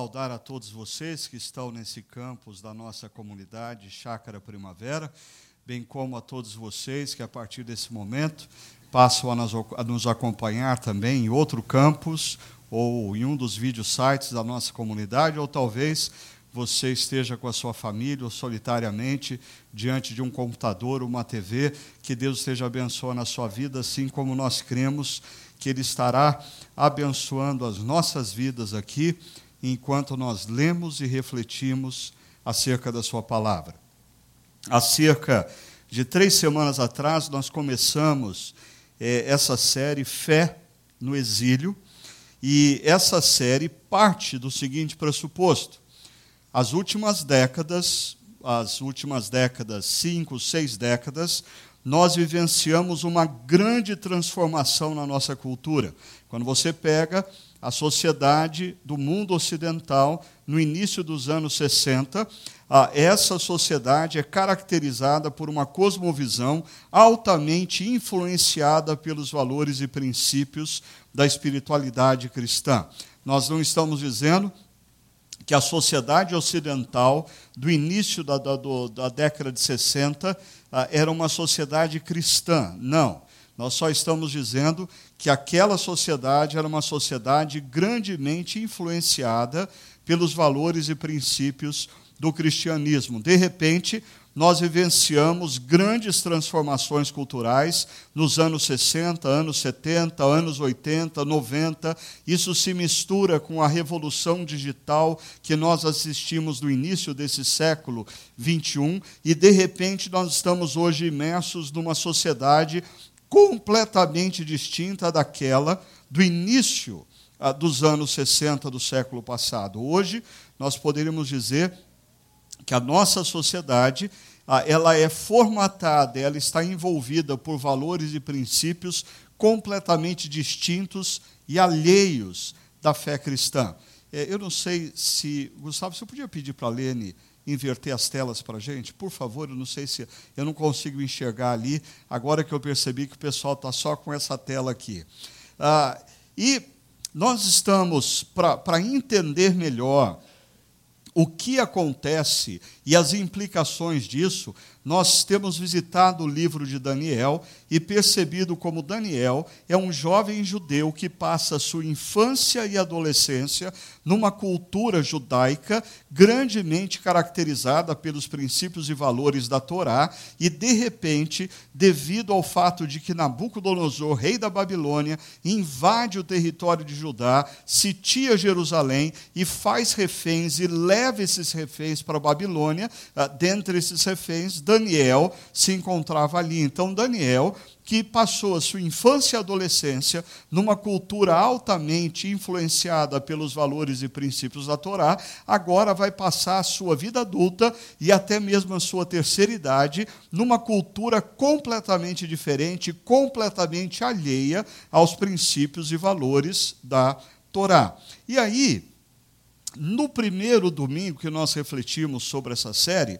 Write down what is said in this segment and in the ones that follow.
Saudar a todos vocês que estão nesse campus da nossa comunidade Chácara Primavera, bem como a todos vocês que, a partir desse momento, passam a nos acompanhar também em outro campus ou em um dos vídeos sites da nossa comunidade, ou talvez você esteja com a sua família ou solitariamente diante de um computador, uma TV, que Deus esteja abençoando a sua vida, assim como nós cremos que Ele estará abençoando as nossas vidas aqui, enquanto nós lemos e refletimos acerca da Sua palavra. Há cerca de três semanas atrás, nós começamos é, essa série Fé no Exílio, e essa série parte do seguinte pressuposto: as últimas décadas, as últimas décadas, cinco, seis décadas, nós vivenciamos uma grande transformação na nossa cultura. Quando você pega a sociedade do mundo ocidental no início dos anos 60, essa sociedade é caracterizada por uma cosmovisão altamente influenciada pelos valores e princípios da espiritualidade cristã. Nós não estamos dizendo que a sociedade ocidental, do início da, da, da década de 60, ah, era uma sociedade cristã. Não. Nós só estamos dizendo que aquela sociedade era uma sociedade grandemente influenciada pelos valores e princípios do cristianismo. De repente, nós vivenciamos grandes transformações culturais nos anos 60, anos 70, anos 80, 90. Isso se mistura com a revolução digital que nós assistimos no início desse século 21 e de repente nós estamos hoje imersos numa sociedade completamente distinta daquela do início ah, dos anos 60 do século passado. Hoje nós poderíamos dizer que a nossa sociedade ah, ela é formatada, ela está envolvida por valores e princípios completamente distintos e alheios da fé cristã. É, eu não sei se. Gustavo, você podia pedir para a Lene inverter as telas para a gente? Por favor, eu não sei se. Eu não consigo enxergar ali, agora que eu percebi que o pessoal está só com essa tela aqui. Ah, e nós estamos, para entender melhor o que acontece e as implicações disso, nós temos visitado o livro de Daniel e percebido como Daniel é um jovem judeu que passa sua infância e adolescência numa cultura judaica grandemente caracterizada pelos princípios e valores da Torá, e de repente, devido ao fato de que Nabucodonosor, rei da Babilônia, invade o território de Judá, sitia Jerusalém e faz reféns e leva esses reféns para a Babilônia, ah, dentre esses reféns, Daniel se encontrava ali. Então, Daniel, que passou a sua infância e adolescência numa cultura altamente influenciada pelos valores e princípios da Torá, agora vai passar a sua vida adulta e até mesmo a sua terceira idade numa cultura completamente diferente, completamente alheia aos princípios e valores da Torá. E aí, no primeiro domingo que nós refletimos sobre essa série,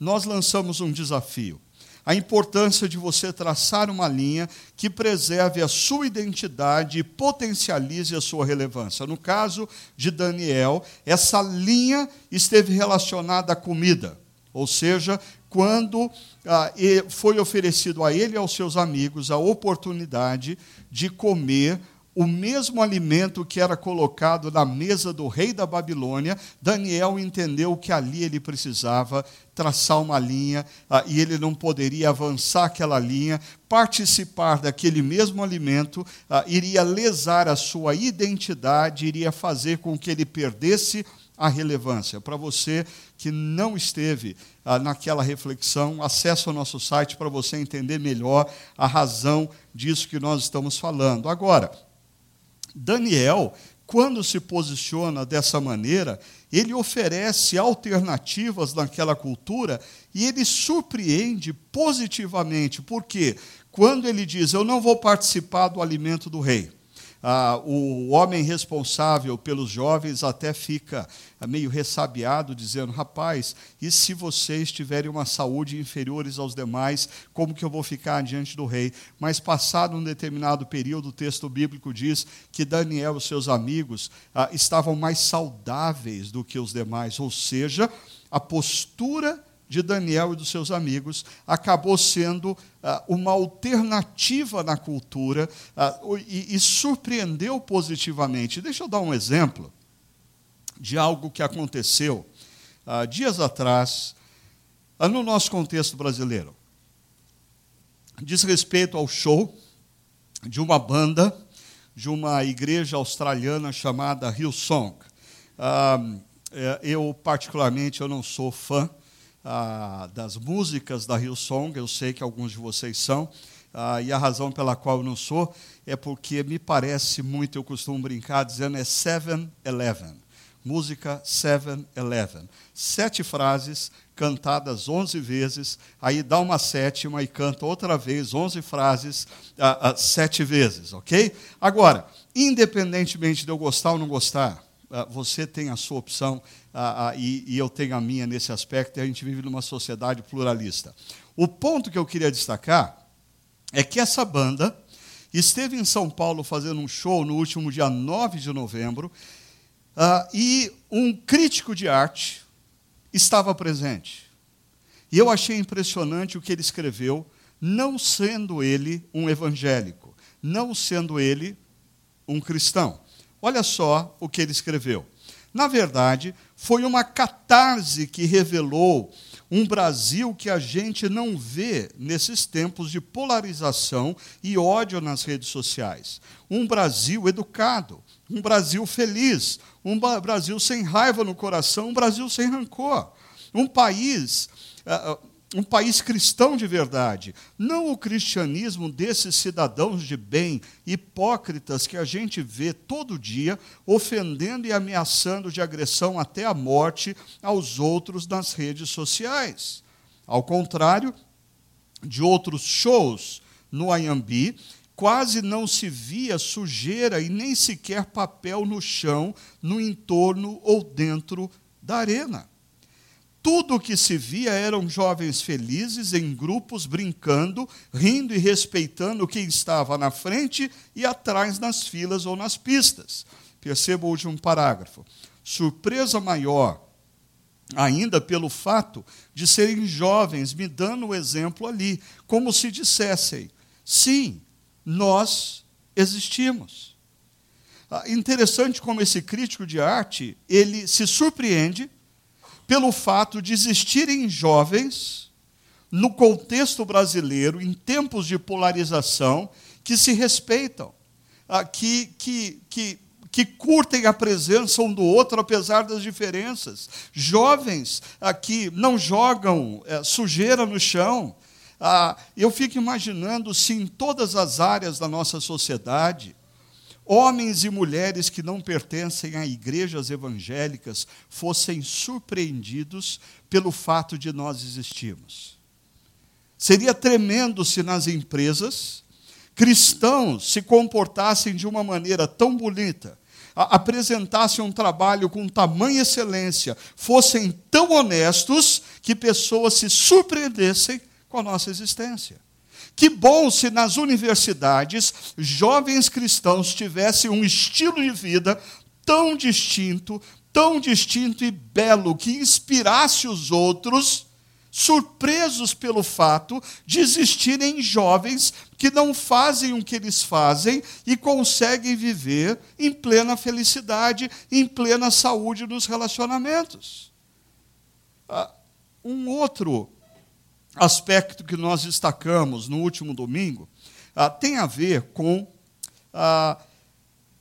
nós lançamos um desafio. A importância de você traçar uma linha que preserve a sua identidade e potencialize a sua relevância. No caso de Daniel, essa linha esteve relacionada à comida, ou seja, quando ah, foi oferecido a ele e aos seus amigos a oportunidade de comer o mesmo alimento que era colocado na mesa do rei da Babilônia, Daniel entendeu que ali ele precisava traçar uma linha ah, e ele não poderia avançar aquela linha, participar daquele mesmo alimento, ah, iria lesar a sua identidade, iria fazer com que ele perdesse a relevância. Para você que não esteve ah, naquela reflexão, acesse o nosso site para você entender melhor a razão disso que nós estamos falando. Agora, Daniel, quando se posiciona dessa maneira, ele oferece alternativas naquela cultura e ele surpreende positivamente. Por quê? Quando ele diz: Eu não vou participar do alimento do rei, ah, o homem responsável pelos jovens até fica meio ressabiado, dizendo: rapaz, e se vocês tiverem uma saúde inferiores aos demais, como que eu vou ficar diante do rei? Mas, passado um determinado período, o texto bíblico diz que Daniel e seus amigos ah, estavam mais saudáveis do que os demais, ou seja, a postura de Daniel e dos seus amigos acabou sendo ah, uma alternativa na cultura ah, e, e surpreendeu positivamente. Deixa eu dar um exemplo de algo que aconteceu ah, dias atrás no nosso contexto brasileiro. Diz respeito ao show de uma banda de uma igreja australiana chamada Hillsong. É, eu particularmente eu não sou fã ah, das músicas da Hillsong, eu sei que alguns de vocês são, ah, e a razão pela qual eu não sou é porque me parece muito, eu costumo brincar dizendo é 7-Eleven. Música 7-Eleven. Sete frases cantadas 11 vezes, aí dá uma sétima e canta outra vez 11 frases ah, ah, sete vezes, ok? Agora, independentemente de eu gostar ou não gostar, você tem a sua opção ah, ah, e, eu tenho a minha nesse aspecto, e a gente vive numa sociedade pluralista. O ponto que eu queria destacar é que essa banda esteve em São Paulo fazendo um show no último dia 9 de novembro, e um crítico de arte estava presente. E eu achei impressionante o que ele escreveu, não sendo ele um evangélico, não sendo ele um cristão. Olha só o que ele escreveu. Na verdade, foi uma catarse que revelou um Brasil que a gente não vê nesses tempos de polarização e ódio nas redes sociais. Um Brasil educado, um Brasil feliz, um Brasil sem raiva no coração, um Brasil sem rancor. Um país uh, um país cristão de verdade, não o cristianismo desses cidadãos de bem, hipócritas que a gente vê todo dia ofendendo e ameaçando de agressão até a morte aos outros nas redes sociais. Ao contrário de outros shows no Ayambi, quase não se via sujeira e nem sequer papel no chão, no entorno ou dentro da arena. Tudo o que se via eram jovens felizes em grupos, brincando, rindo e respeitando quem estava na frente e atrás nas filas ou nas pistas. Perceba o último parágrafo. Surpresa maior, ainda pelo fato de serem jovens me dando o exemplo ali, como se dissessem: sim, nós existimos. Ah, interessante como esse crítico de arte ele se surpreende pelo fato de existirem jovens no contexto brasileiro, em tempos de polarização, que se respeitam, ah, que, que, que, que curtem a presença um do outro apesar das diferenças. Jovens ah, que não jogam eh, sujeira no chão. Ah, eu fico imaginando se em todas as áreas da nossa sociedade homens e mulheres que não pertencem a igrejas evangélicas fossem surpreendidos pelo fato de nós existirmos. Seria tremendo se nas empresas cristãos se comportassem de uma maneira tão bonita, apresentassem um trabalho com tamanha excelência, fossem tão honestos que pessoas se surpreendessem com a nossa existência. Que bom se nas universidades jovens cristãos tivessem um estilo de vida tão distinto, tão distinto e belo, que inspirasse os outros, surpresos pelo fato de existirem jovens que não fazem o que eles fazem e conseguem viver em plena felicidade, em plena saúde nos relacionamentos. Ah, um outro aspecto que nós destacamos no último domingo ah, tem a ver com ah,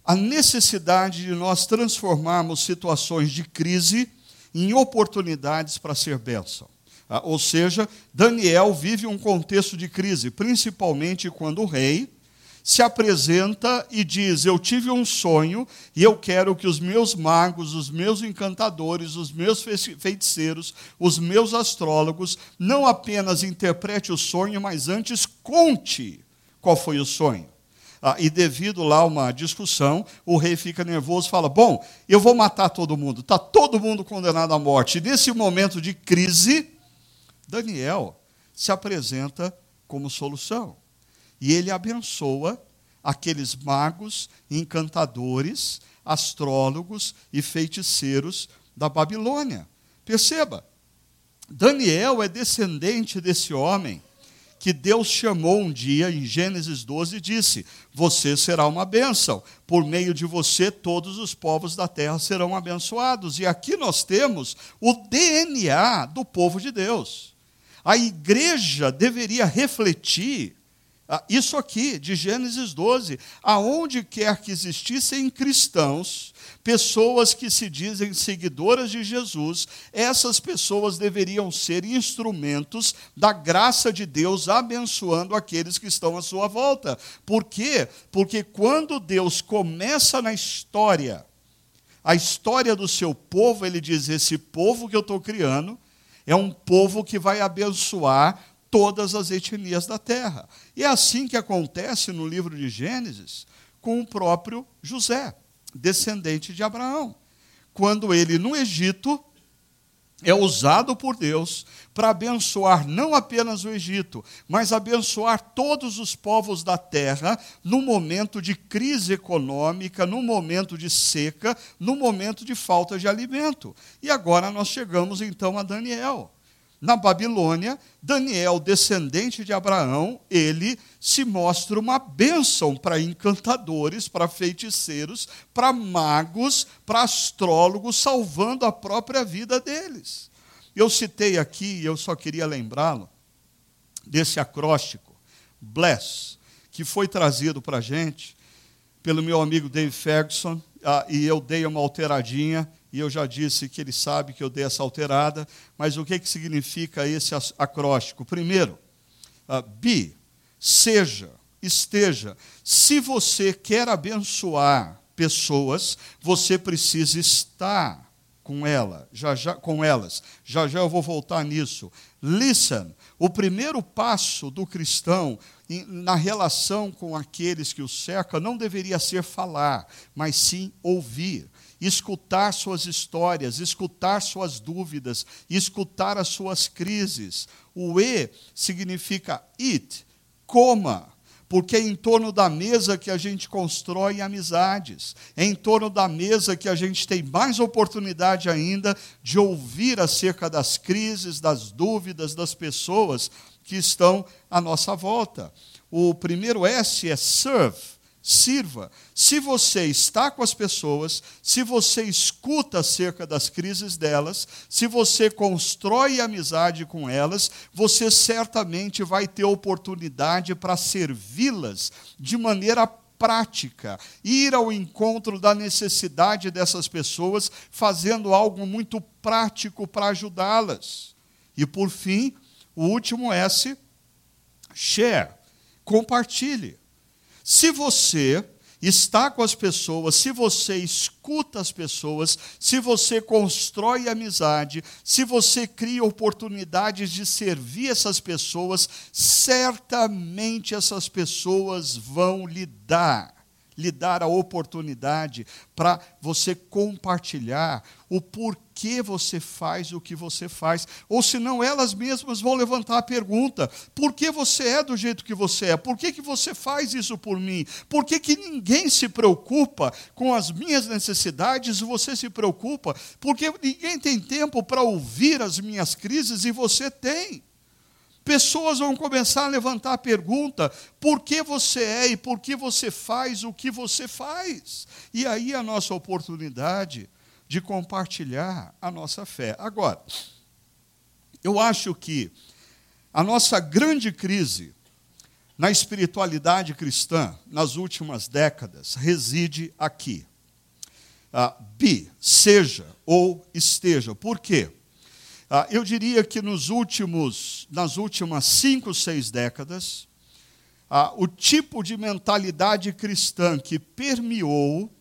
a necessidade de nós transformarmos situações de crise em oportunidades para ser bênção. Ah, ou seja, Daniel vive um contexto de crise, principalmente quando o rei se apresenta e diz: Eu tive um sonho e eu quero que os meus magos, os meus encantadores, os meus feiticeiros, os meus astrólogos não apenas interprete o sonho, mas antes conte qual foi o sonho. Ah, e devido lá a uma discussão, o rei fica nervoso e fala: Bom, eu vou matar todo mundo, está todo mundo condenado à morte. E nesse momento de crise, Daniel se apresenta como solução. E ele abençoa aqueles magos, encantadores, astrólogos e feiticeiros da Babilônia. Perceba, Daniel é descendente desse homem que Deus chamou um dia em Gênesis 12 e disse: Você será uma bênção, por meio de você todos os povos da terra serão abençoados. E aqui nós temos o DNA do povo de Deus. A igreja deveria refletir isso aqui, de Gênesis 12, aonde quer que existissem cristãos, pessoas que se dizem seguidoras de Jesus, essas pessoas deveriam ser instrumentos da graça de Deus abençoando aqueles que estão à sua volta. Por quê? Porque quando Deus começa na história, a história do seu povo, ele diz: esse povo que eu estou criando é um povo que vai abençoar todas as etnias da terra. E é assim que acontece no livro de Gênesis com o próprio José, descendente de Abraão. Quando ele, no Egito, é usado por Deus para abençoar não apenas o Egito, mas abençoar todos os povos da terra no momento de crise econômica, no momento de seca, no momento de falta de alimento. E agora nós chegamos então a Daniel. Na Babilônia, Daniel, descendente de Abraão, ele se mostra uma bênção para encantadores, para feiticeiros, para magos, para astrólogos, salvando a própria vida deles. Eu citei aqui, eu só queria lembrá-lo, desse acróstico, Bless, que foi trazido para a gente pelo meu amigo Dave Ferguson, ah, e eu dei uma alteradinha e eu já disse que ele sabe que eu dei essa alterada, mas o que, que significa esse acróstico? Primeiro, be, seja, esteja. Se você quer abençoar pessoas, você precisa estar com ela, já já com elas. Já já eu vou voltar nisso. Listen, o primeiro passo do cristão na relação com aqueles que o cercam não deveria ser falar, mas sim ouvir escutar suas histórias, escutar suas dúvidas, escutar as suas crises. O E significa eat, coma, porque é em torno da mesa que a gente constrói amizades, é em torno da mesa que a gente tem mais oportunidade ainda de ouvir acerca das crises, das dúvidas das pessoas que estão à nossa volta. O primeiro S é serve sirva. Se você está com as pessoas, se você escuta acerca das crises delas, se você constrói amizade com elas, você certamente vai ter oportunidade para servi-las de maneira prática, ir ao encontro da necessidade dessas pessoas, fazendo algo muito prático para ajudá-las. E por fim, o último S, share, compartilhe. Se você está com as pessoas, se você escuta as pessoas, se você constrói amizade, se você cria oportunidades de servir essas pessoas, certamente essas pessoas vão lhe dar lhe dar a oportunidade para você compartilhar o porquê você faz o que você faz. Ou senão elas mesmas vão levantar a pergunta: por que você é do jeito que você é? Por que, que você faz isso por mim? Por que, que ninguém se preocupa com as minhas necessidades e você se preocupa? Porque ninguém tem tempo para ouvir as minhas crises e você tem pessoas vão começar a levantar a pergunta: por que você é e por que você faz o que você faz? E aí a nossa oportunidade de compartilhar a nossa fé. Agora, eu acho que a nossa grande crise na espiritualidade cristã nas últimas décadas reside aqui. Uh, be, seja ou esteja. Por quê? Ah, eu diria que nos últimos, nas últimas cinco, seis décadas, ah, o tipo de mentalidade cristã que permeou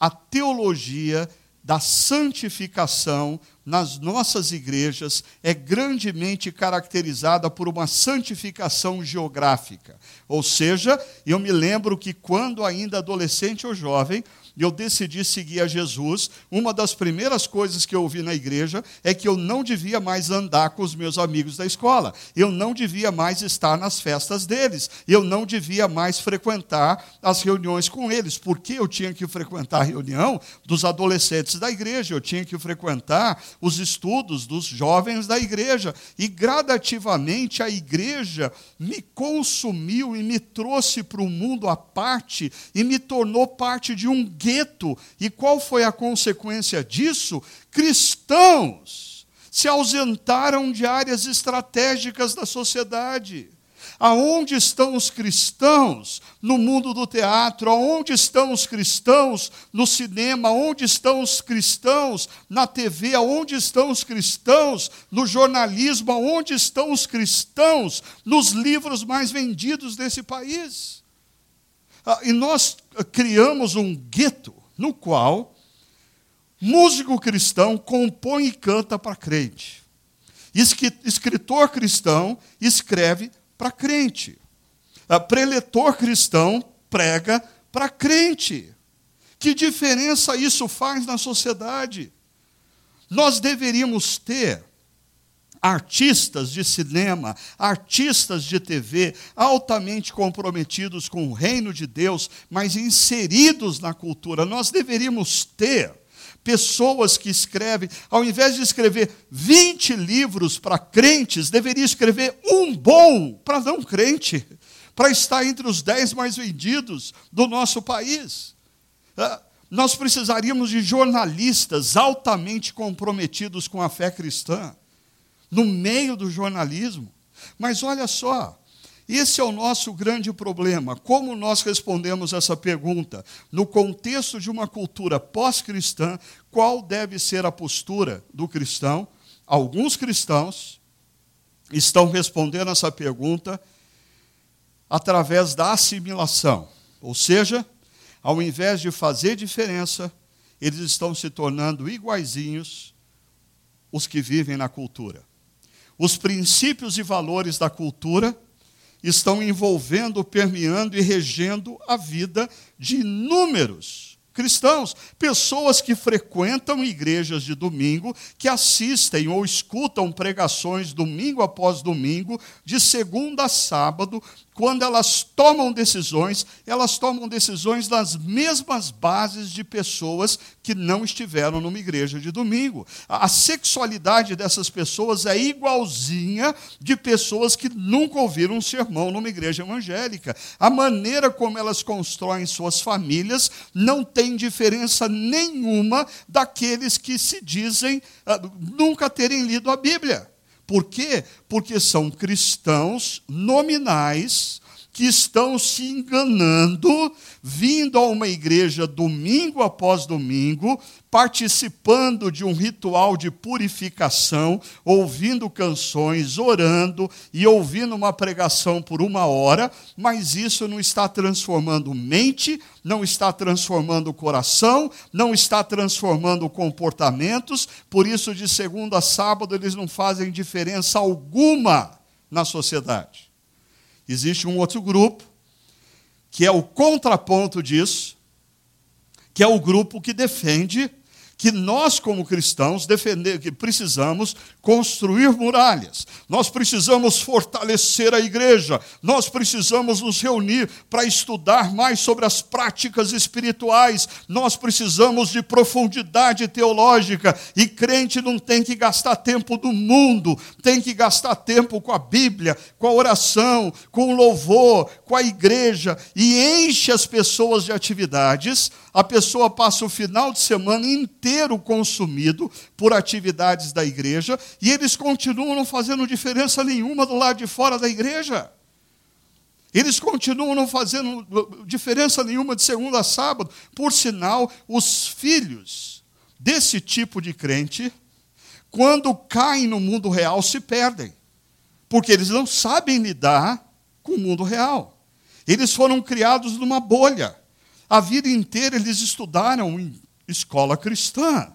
a teologia da santificação nas nossas igrejas é grandemente caracterizada por uma santificação geográfica. Ou seja, eu me lembro que quando ainda adolescente ou jovem, e eu decidi seguir a Jesus, uma das primeiras coisas que eu ouvi na igreja é que eu não devia mais andar com os meus amigos da escola, eu não devia mais estar nas festas deles, eu não devia mais frequentar as reuniões com eles, porque eu tinha que frequentar a reunião dos adolescentes da igreja, eu tinha que frequentar os estudos dos jovens da igreja, e gradativamente a igreja me consumiu e me trouxe para um mundo à parte e me tornou parte de um gueto. E qual foi a consequência disso? Cristãos se ausentaram de áreas estratégicas da sociedade. Aonde estão os cristãos no mundo do teatro? Aonde estão os cristãos no cinema? Aonde estão os cristãos na TV? Aonde estão os cristãos no jornalismo? Aonde estão os cristãos nos livros mais vendidos desse país? Ah, e nós criamos um gueto no qual músico cristão compõe e canta para crente. Escritor cristão escreve para crente. Ah, preletor cristão prega para crente. Que diferença isso faz na sociedade? Nós deveríamos ter artistas de cinema, artistas de TV, altamente comprometidos com o reino de Deus, mas inseridos na cultura. Nós deveríamos ter pessoas que escrevem, ao invés de escrever 20 livros para crentes, deveria escrever um bom para não crente, para estar entre os 10 mais vendidos do nosso país. Ah, nós precisaríamos de jornalistas altamente comprometidos com a fé cristã no meio do jornalismo. Mas olha só, esse é o nosso grande problema. Como nós respondemos essa pergunta? No contexto de uma cultura pós-cristã, qual deve ser a postura do cristão? Alguns cristãos estão respondendo essa pergunta através da assimilação. Ou seja, ao invés de fazer diferença, eles estão se tornando iguaizinhos os que vivem na cultura. Os princípios e valores da cultura estão envolvendo, permeando e regendo a vida de inúmeros cristãos, pessoas que frequentam igrejas de domingo, que assistem ou escutam pregações domingo após domingo, de segunda a sábado, quando elas tomam decisões, elas tomam decisões nas mesmas bases de pessoas que não estiveram numa igreja de domingo. A sexualidade dessas pessoas é igualzinha de pessoas que nunca ouviram um sermão numa igreja evangélica. A maneira como elas constroem suas famílias não tem diferença nenhuma daqueles que se dizem uh, nunca terem lido a Bíblia. Por quê? Porque são cristãos nominais que estão se enganando, vindo a uma igreja domingo após domingo, participando de um ritual de purificação, ouvindo canções, orando e ouvindo uma pregação por uma hora, mas isso não está transformando mente, não está transformando o coração, não está transformando comportamentos, por isso, de segunda a sábado, eles não fazem diferença alguma na sociedade. Existe um outro grupo, que é o contraponto disso, que é o grupo que defende que nós, como cristãos, defender, que precisamos construir muralhas, nós precisamos fortalecer a igreja, nós precisamos nos reunir para estudar mais sobre as práticas espirituais, nós precisamos de profundidade teológica, e crente não tem que gastar tempo do mundo, tem que gastar tempo com a Bíblia, com a oração, com o louvor, com a igreja, e enche as pessoas de atividades. A pessoa passa o final de semana inteiro consumido por atividades da igreja e eles continuam não fazendo diferença nenhuma do lado de fora da igreja. Eles continuam não fazendo diferença nenhuma de segunda a sábado. Por sinal, os filhos desse tipo de crente, quando caem no mundo real, se perdem. Porque eles não sabem lidar com o mundo real. Eles foram criados numa bolha. A vida inteira eles estudaram escola cristã.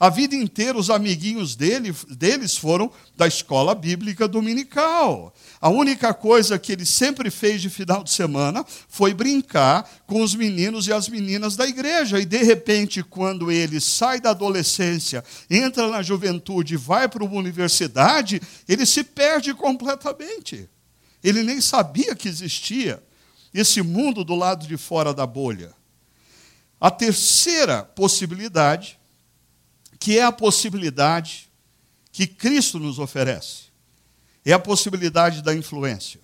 A vida inteira, os amiguinhos dele, deles foram da escola bíblica dominical. A única coisa que ele sempre fez de final de semana foi brincar com os meninos e as meninas da igreja. E, de repente, quando ele sai da adolescência, entra na juventude vai para uma universidade, ele se perde completamente. Ele nem sabia que existia esse mundo do lado de fora da bolha. A terceira possibilidade que é a possibilidade que Cristo nos oferece. É a possibilidade da influência.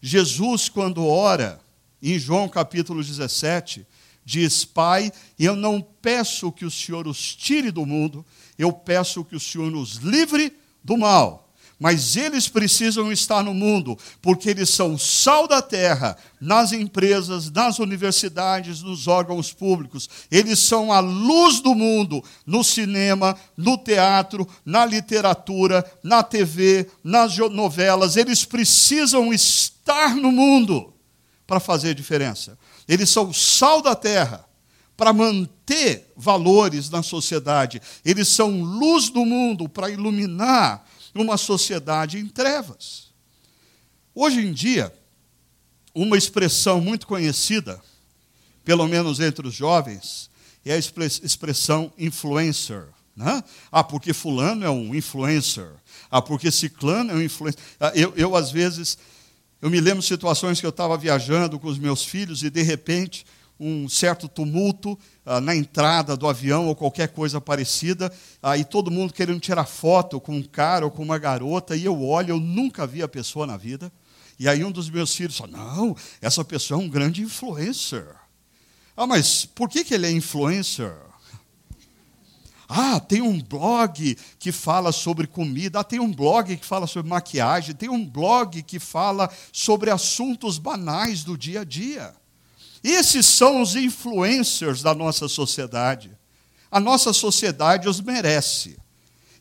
Jesus, quando ora, em João capítulo 17, diz: Pai, eu não peço que o Senhor os tire do mundo, eu peço que o Senhor nos livre do mal mas eles precisam estar no mundo, porque eles são sal da terra, nas empresas, nas universidades, nos órgãos públicos. Eles são a luz do mundo, no cinema, no teatro, na literatura, na TV, nas novelas. Eles precisam estar no mundo para fazer diferença. Eles são sal da terra para manter valores na sociedade. Eles são luz do mundo para iluminar numa sociedade em trevas. Hoje em dia, uma expressão muito conhecida, pelo menos entre os jovens, é a expressão influencer. Né? Ah, porque fulano é um influencer. Ah, porque ciclano é um influencer. Ah, eu, eu, às vezes, eu me lembro de situações que eu estava viajando com os meus filhos e, de repente, um certo tumulto ah, na entrada do avião ou qualquer coisa parecida, aí todo mundo querendo tirar foto com um cara ou com uma garota, e eu olho, eu nunca vi a pessoa na vida. E aí um dos meus filhos fala: Não, essa pessoa é um grande influencer. Ah, mas por que, que ele é influencer? Ah, tem um blog que fala sobre comida, ah, tem um blog que fala sobre maquiagem, tem um blog que fala sobre assuntos banais do dia a dia. Esses são os influencers da nossa sociedade. A nossa sociedade os merece.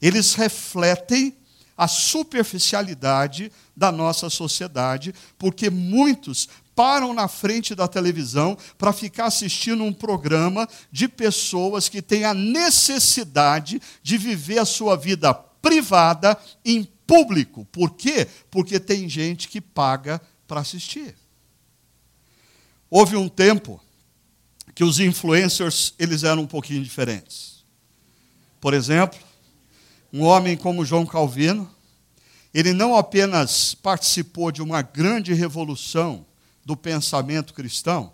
Eles refletem a superficialidade da nossa sociedade, porque muitos param na frente da televisão para ficar assistindo um programa de pessoas que têm a necessidade de viver a sua vida privada em público. Por quê? Porque tem gente que paga para assistir. Houve um tempo que os influencers eles eram um pouquinho diferentes. Por exemplo, um homem como João Calvino, ele não apenas participou de uma grande revolução do pensamento cristão,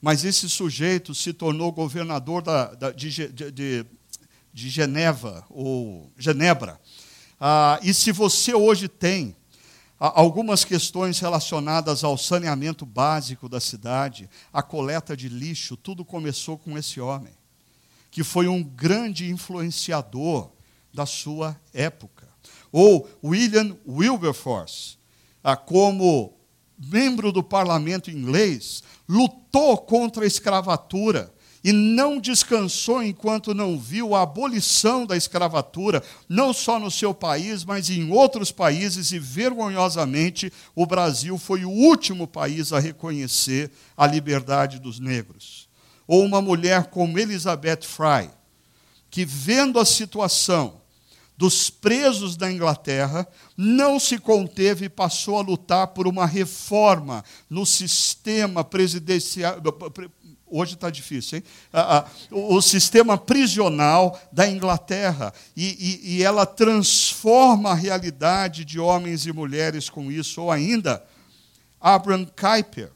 mas esse sujeito se tornou governador da, da, de, de, de, Geneva, ou Genebra. Ah, e se você hoje tem algumas questões relacionadas ao saneamento básico da cidade, a coleta de lixo, tudo começou com esse homem, que foi um grande influenciador da sua época. Ou William Wilberforce, como membro do parlamento inglês, lutou contra a escravatura e não descansou enquanto não viu a abolição da escravatura, não só no seu país, mas em outros países, e vergonhosamente o Brasil foi o último país a reconhecer a liberdade dos negros. Ou uma mulher como Elizabeth Fry, que vendo a situação dos presos da Inglaterra, não se conteve e passou a lutar por uma reforma no sistema presidencial, Hoje está difícil, hein? o sistema prisional da Inglaterra. E, e, e ela transforma a realidade de homens e mulheres com isso. Ou ainda, Abraham Kuyper,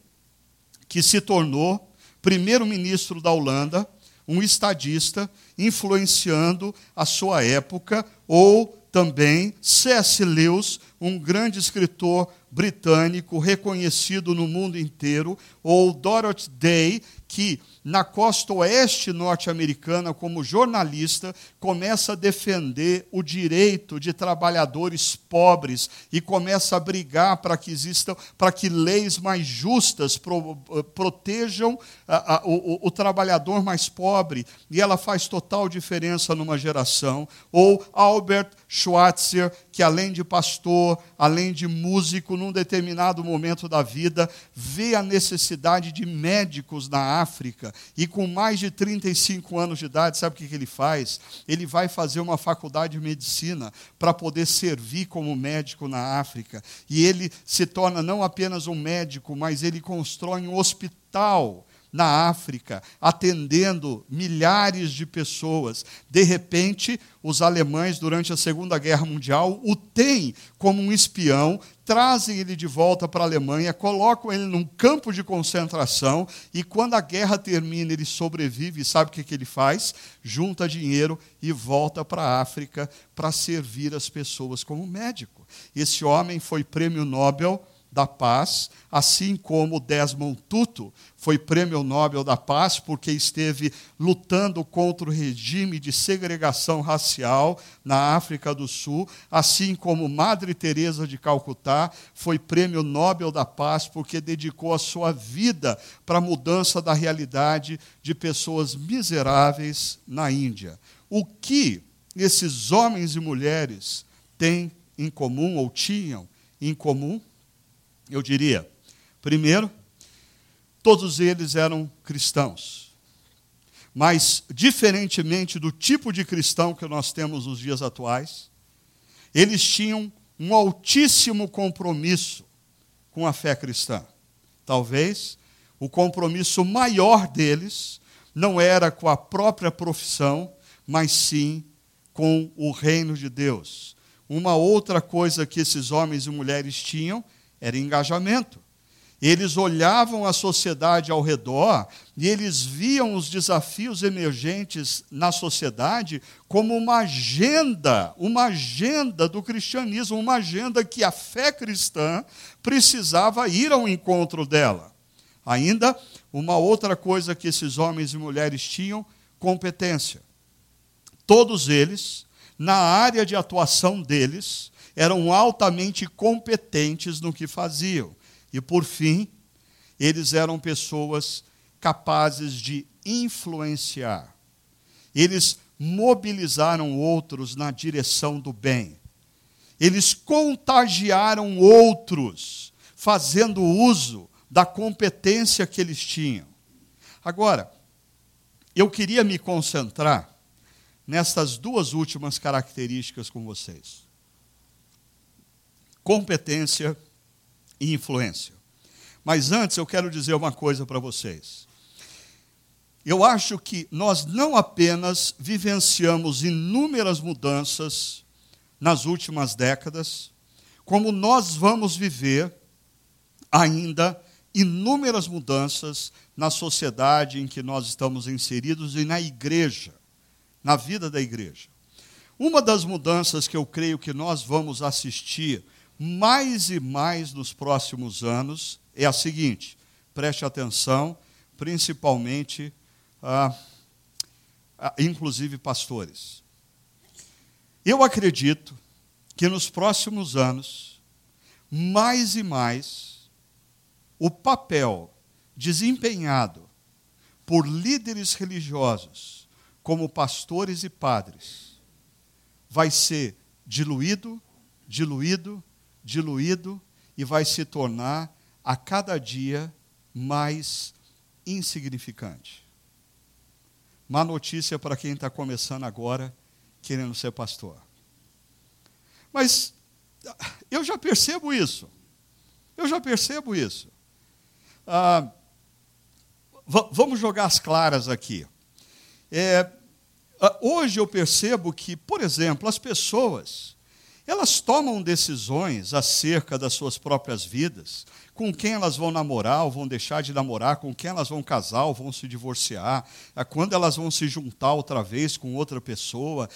que se tornou primeiro-ministro da Holanda, um estadista, influenciando a sua época, ou também C.S. Lewis, um grande escritor britânico reconhecido no mundo inteiro, ou Dorothy Day, que na costa oeste norte-americana, como jornalista, começa a defender o direito de trabalhadores pobres e começa a brigar para que existam, para que leis mais justas pro, eh, protejam a, a, o, o trabalhador mais pobre. E ela faz total diferença numa geração. Ou Albert Schweitzer, que além de pastor, além de músico, num determinado momento da vida, vê a necessidade de médicos na África e com mais de 35 anos de idade, sabe o que ele faz? Ele vai fazer uma faculdade de medicina para poder servir como médico na África. E ele se torna não apenas um médico, mas ele constrói um hospital na África, atendendo milhares de pessoas. De repente, os alemães, durante a Segunda Guerra Mundial, o têm como um espião, trazem ele de volta para a Alemanha, colocam ele num campo de concentração, e quando a guerra termina, ele sobrevive, e sabe o que, que ele faz? Junta dinheiro e volta para a África para servir as pessoas como médico. Esse homem foi prêmio Nobel da Paz, assim como Desmond Tutu foi prêmio Nobel da Paz porque esteve lutando contra o regime de segregação racial na África do Sul, assim como Madre Teresa de Calcutá foi prêmio Nobel da Paz porque dedicou a sua vida para a mudança da realidade de pessoas miseráveis na Índia. O que esses homens e mulheres têm em comum ou tinham em comum? Eu diria. Primeiro, todos eles eram cristãos. Mas, diferentemente do tipo de cristão que nós temos nos dias atuais, eles tinham um altíssimo compromisso com a fé cristã. Talvez o compromisso maior deles não era com a própria profissão, mas sim com o reino de Deus. Uma outra coisa que esses homens e mulheres tinham era engajamento. Eles olhavam a sociedade ao redor e eles viam os desafios emergentes na sociedade como uma agenda, uma agenda do cristianismo, uma agenda que a fé cristã precisava ir ao encontro dela. Ainda, uma outra coisa que esses homens e mulheres tinham: competência. Todos eles, na área de atuação deles, eram altamente competentes no que faziam. E, por fim, eles eram pessoas capazes de influenciar. Eles mobilizaram outros na direção do bem. Eles contagiaram outros, fazendo uso da competência que eles tinham. Agora, eu queria me concentrar nessas duas últimas características com vocês competência e influência. Mas antes eu quero dizer uma coisa para vocês. Eu acho que nós não apenas vivenciamos inúmeras mudanças nas últimas décadas, como nós vamos viver ainda inúmeras mudanças na sociedade em que nós estamos inseridos e na igreja, na vida da igreja. Uma das mudanças que eu creio que nós vamos assistir mais e mais nos próximos anos é a seguinte: preste atenção, principalmente, ah, inclusive pastores. Eu acredito que nos próximos anos, mais e mais, o papel desempenhado por líderes religiosos, como pastores e padres, vai ser diluído, diluído diluído e vai se tornar a cada dia mais insignificante. Má notícia para quem está começando agora querendo ser pastor. Mas eu já percebo isso. Eu já percebo isso. Ah, vamos jogar as claras aqui. É, ah, hoje eu percebo que, por exemplo, as pessoas elas tomam decisões acerca das suas próprias vidas, com quem elas vão namorar ou vão deixar de namorar, com quem elas vão casar ou vão se divorciar, quando elas vão se juntar outra vez com outra pessoa.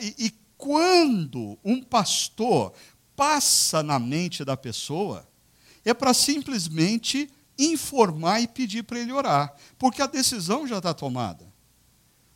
E quando um pastor passa na mente da pessoa, é para simplesmente informar e pedir para ele orar, porque a decisão já está tomada.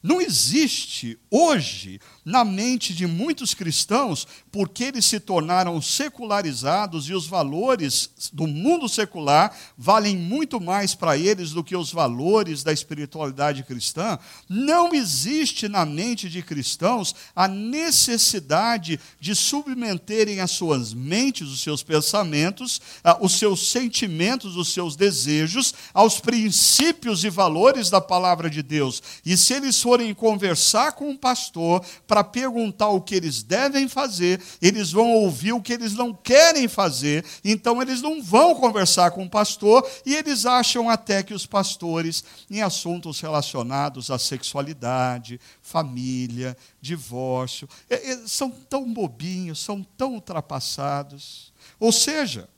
Não existe hoje na mente de muitos cristãos, porque eles se tornaram secularizados e os valores do mundo secular valem muito mais para eles do que os valores da espiritualidade cristã. Não existe na mente de cristãos a necessidade de submeterem as suas mentes, os seus pensamentos, ah, os seus sentimentos, os seus desejos aos princípios e valores da palavra de Deus. E se eles forem conversar com um pastor para perguntar o que eles devem fazer, eles vão ouvir o que eles não querem fazer, então eles não vão conversar com o pastor e eles acham até que os pastores, em assuntos relacionados à sexualidade, família, divórcio, é, é, são tão bobinhos, são tão ultrapassados. Ou seja,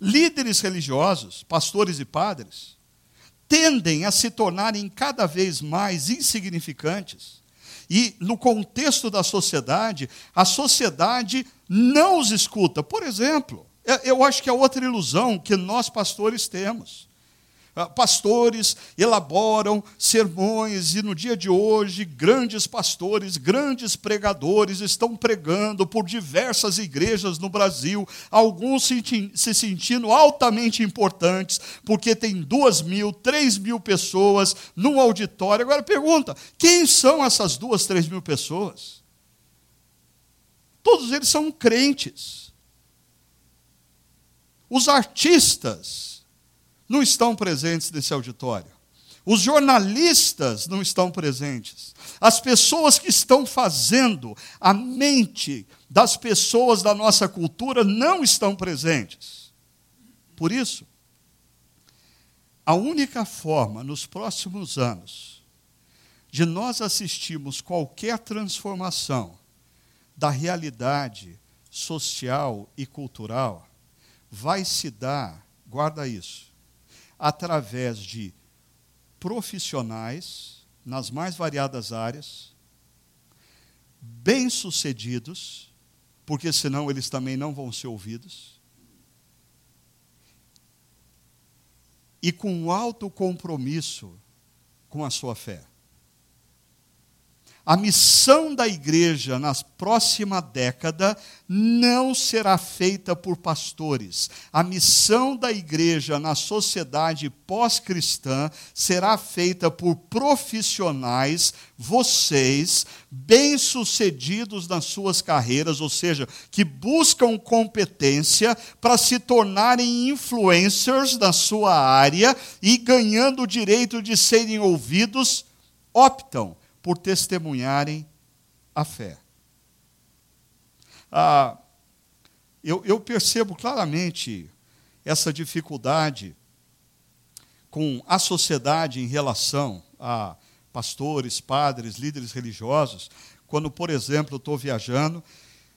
líderes religiosos, pastores e padres, tendem a se tornarem cada vez mais insignificantes e no contexto da sociedade, a sociedade não os escuta. Por exemplo, eu acho que é outra ilusão que nós pastores temos. Ah, pastores elaboram sermões, e no dia de hoje, grandes pastores, grandes pregadores estão pregando por diversas igrejas no Brasil, alguns se sentindo altamente importantes, porque tem duas mil, três mil pessoas no auditório. Agora pergunta: quem são essas duas, três mil pessoas? Todos eles são crentes. Os artistas, não estão presentes nesse auditório. Os jornalistas não estão presentes. As pessoas que estão fazendo a mente das pessoas da nossa cultura não estão presentes. Por isso, a única forma nos próximos anos de nós assistirmos qualquer transformação da realidade social e cultural vai se dar, guarda isso, através de profissionais nas mais variadas áreas, bem-sucedidos, porque senão eles também não vão ser ouvidos, e com alto compromisso com a sua fé. A missão da igreja na próxima década não será feita por pastores. A missão da igreja na sociedade pós-cristã será feita por profissionais, vocês, bem-sucedidos nas suas carreiras, ou seja, que buscam competência para se tornarem influencers na sua área e ganhando o direito de serem ouvidos, optam por testemunharem a fé. Ah, eu, eu percebo claramente essa dificuldade com a sociedade em relação a pastores, padres, líderes religiosos, quando, por exemplo, eu estou viajando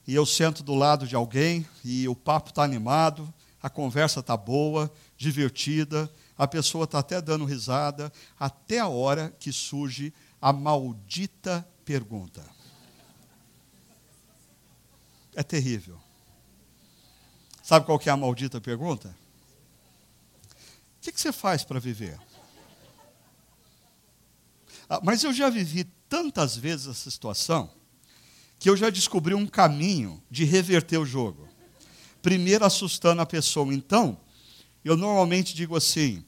e eu sento do lado de alguém e o papo está animado, a conversa está boa, divertida, a pessoa está até dando risada, até a hora que surge a maldita pergunta. É terrível. Sabe qual que é a maldita pergunta? O que, que você faz para viver? Ah, mas eu já vivi tantas vezes essa situação que eu já descobri um caminho de reverter o jogo. Primeiro assustando a pessoa. Então, eu normalmente digo assim,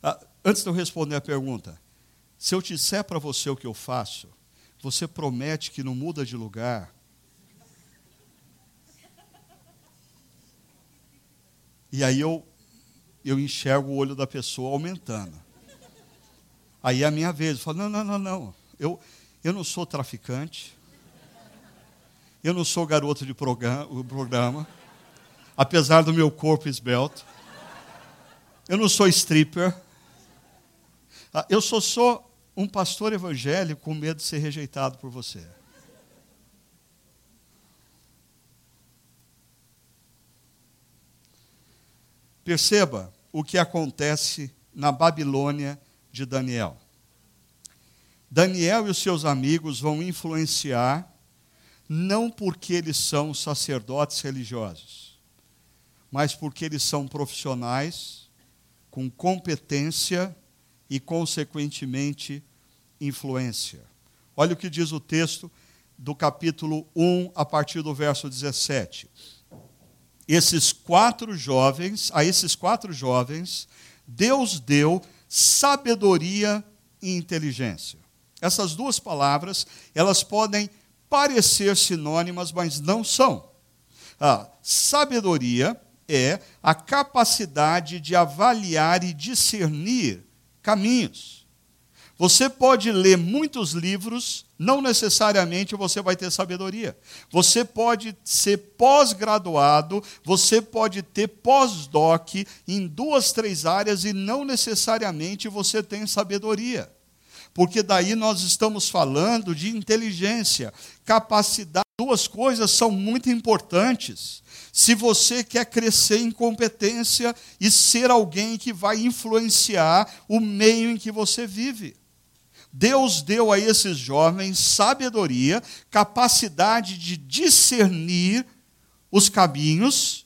ah, antes de eu responder a pergunta, se eu disser para você o que eu faço, você promete que não muda de lugar. E aí eu, eu enxergo o olho da pessoa aumentando. Aí é a minha vez, eu falo, não, não, não, não. Eu, eu não sou traficante. Eu não sou garoto de programa, apesar do meu corpo esbelto. Eu não sou stripper. Ah, eu só sou um pastor evangélico com medo de ser rejeitado por você. Perceba o que acontece na Babilônia de Daniel. Daniel e os seus amigos vão influenciar, não porque eles são sacerdotes religiosos, mas porque eles são profissionais com competência e, consequentemente, influência. Olha o que diz o texto do capítulo 1, a partir do verso 17. Esses quatro jovens, a esses quatro jovens, Deus deu sabedoria e inteligência. Essas duas palavras, elas podem parecer sinônimas, mas não são. A sabedoria é a capacidade de avaliar e discernir caminhos. Você pode ler muitos livros, não necessariamente você vai ter sabedoria. Você pode ser pós-graduado, você pode ter pós-doc em duas, três áreas e não necessariamente você tem sabedoria porque daí nós estamos falando de inteligência, capacidade. Duas coisas são muito importantes. Se você quer crescer em competência e ser alguém que vai influenciar o meio em que você vive. Deus deu a esses jovens sabedoria, capacidade de discernir os caminhos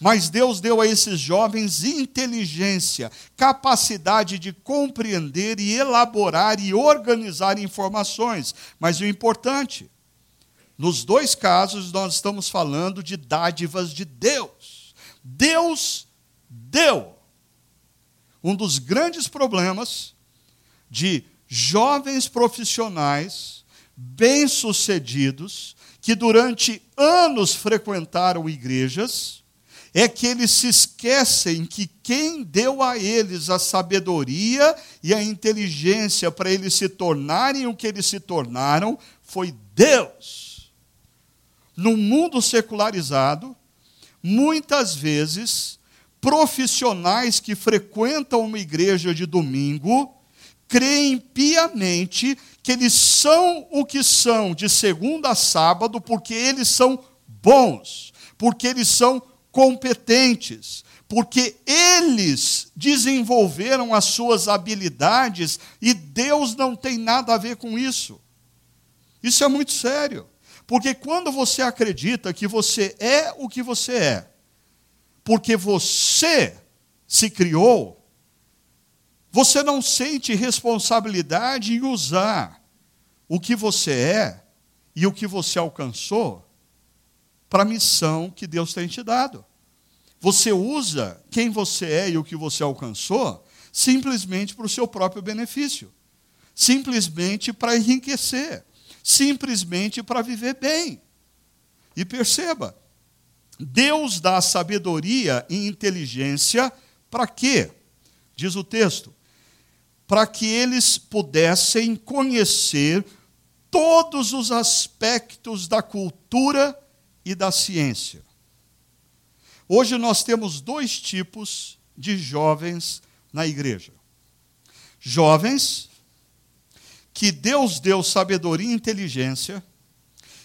mas Deus deu a esses jovens inteligência, capacidade de compreender e elaborar e organizar informações. Mas o importante, nos dois casos, nós estamos falando de dádivas de Deus. Deus deu. Um dos grandes problemas de jovens profissionais bem-sucedidos que durante anos frequentaram igrejas é que eles se esquecem que quem deu a eles a sabedoria e a inteligência para eles se tornarem o que eles se tornaram foi Deus. No mundo secularizado, muitas vezes, profissionais que frequentam uma igreja de domingo creem piamente que eles são o que são de segunda a sábado porque eles são bons, porque eles são competentes, porque eles desenvolveram as suas habilidades e Deus não tem nada a ver com isso. Isso é muito sério, porque quando você acredita que você é o que você é, porque você se criou, você não sente responsabilidade em usar o que você é e o que você alcançou para a missão que Deus tem te dado. Você usa quem você é e o que você alcançou simplesmente para o seu próprio benefício, simplesmente para enriquecer, simplesmente para viver bem. E perceba, Deus dá sabedoria e inteligência para quê? Diz o texto, para que eles pudessem conhecer todos os aspectos da cultura e da ciência. Hoje nós temos dois tipos de jovens na igreja. Jovens que Deus deu sabedoria e inteligência,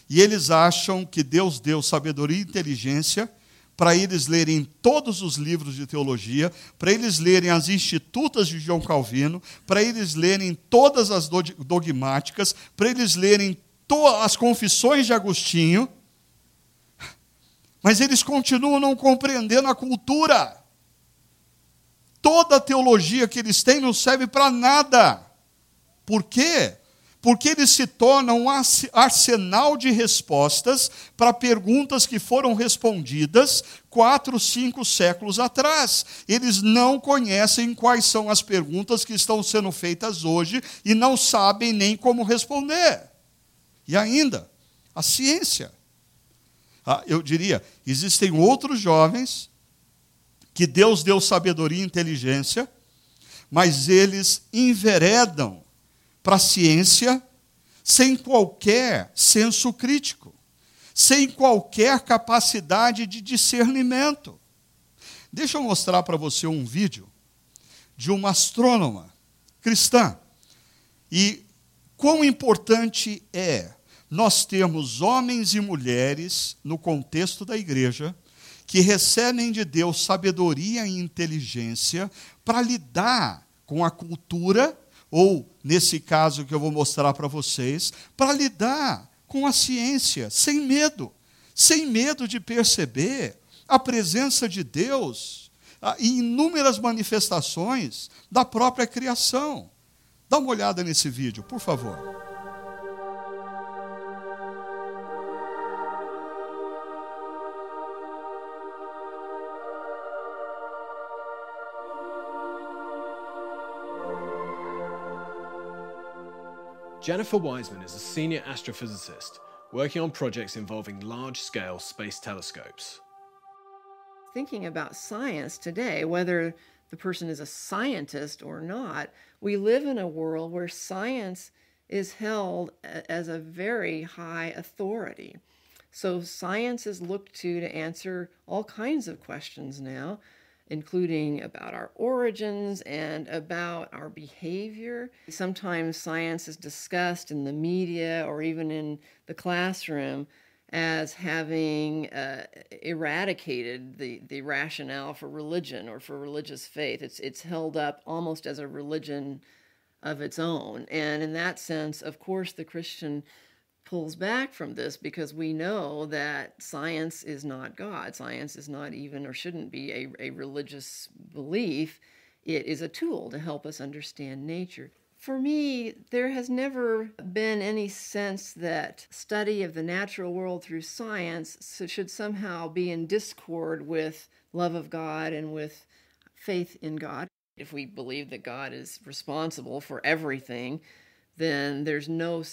e eles acham que Deus deu sabedoria e inteligência para eles lerem todos os livros de teologia, para eles lerem as institutas de João Calvino, para eles lerem todas as dogmáticas, para eles lerem as confissões de Agostinho, mas eles continuam não compreendendo a cultura. Toda a teologia que eles têm não serve para nada. Por quê? Porque eles se tornam um arsenal de respostas para perguntas que foram respondidas quatro, cinco séculos atrás. Eles não conhecem quais são as perguntas que estão sendo feitas hoje e não sabem nem como responder. E ainda, a ciência. Ah, eu diria, existem outros jovens que Deus deu sabedoria e inteligência, mas eles enveredam para a ciência sem qualquer senso crítico, sem qualquer capacidade de discernimento. Deixa eu mostrar para você um vídeo de uma astrônoma cristã. E quão importante é nós temos homens e mulheres no contexto da igreja que recebem de Deus sabedoria e inteligência para lidar com a cultura, ou, nesse caso que eu vou mostrar para vocês, para lidar com a ciência, sem medo, sem medo de perceber a presença de Deus em inúmeras manifestações da própria criação. Dá uma olhada nesse vídeo, por favor. Jennifer Wiseman is a senior astrophysicist working on projects involving large scale space telescopes. Thinking about science today, whether the person is a scientist or not, we live in a world where science is held as a very high authority. So, science is looked to to answer all kinds of questions now including about our origins and about our behavior. Sometimes science is discussed in the media or even in the classroom as having uh, eradicated the, the rationale for religion or for religious faith. It's, it's held up almost as a religion of its own. And in that sense, of course, the Christian pulls back from this because we know that science is not God. Science is not even or shouldn't be a, a religious belief. It is a tool to help us understand nature. For me, there has never been any sense that study of the natural world through science should somehow be in discord with love of God and with faith in God. If we believe that God is responsible for everything, then there's no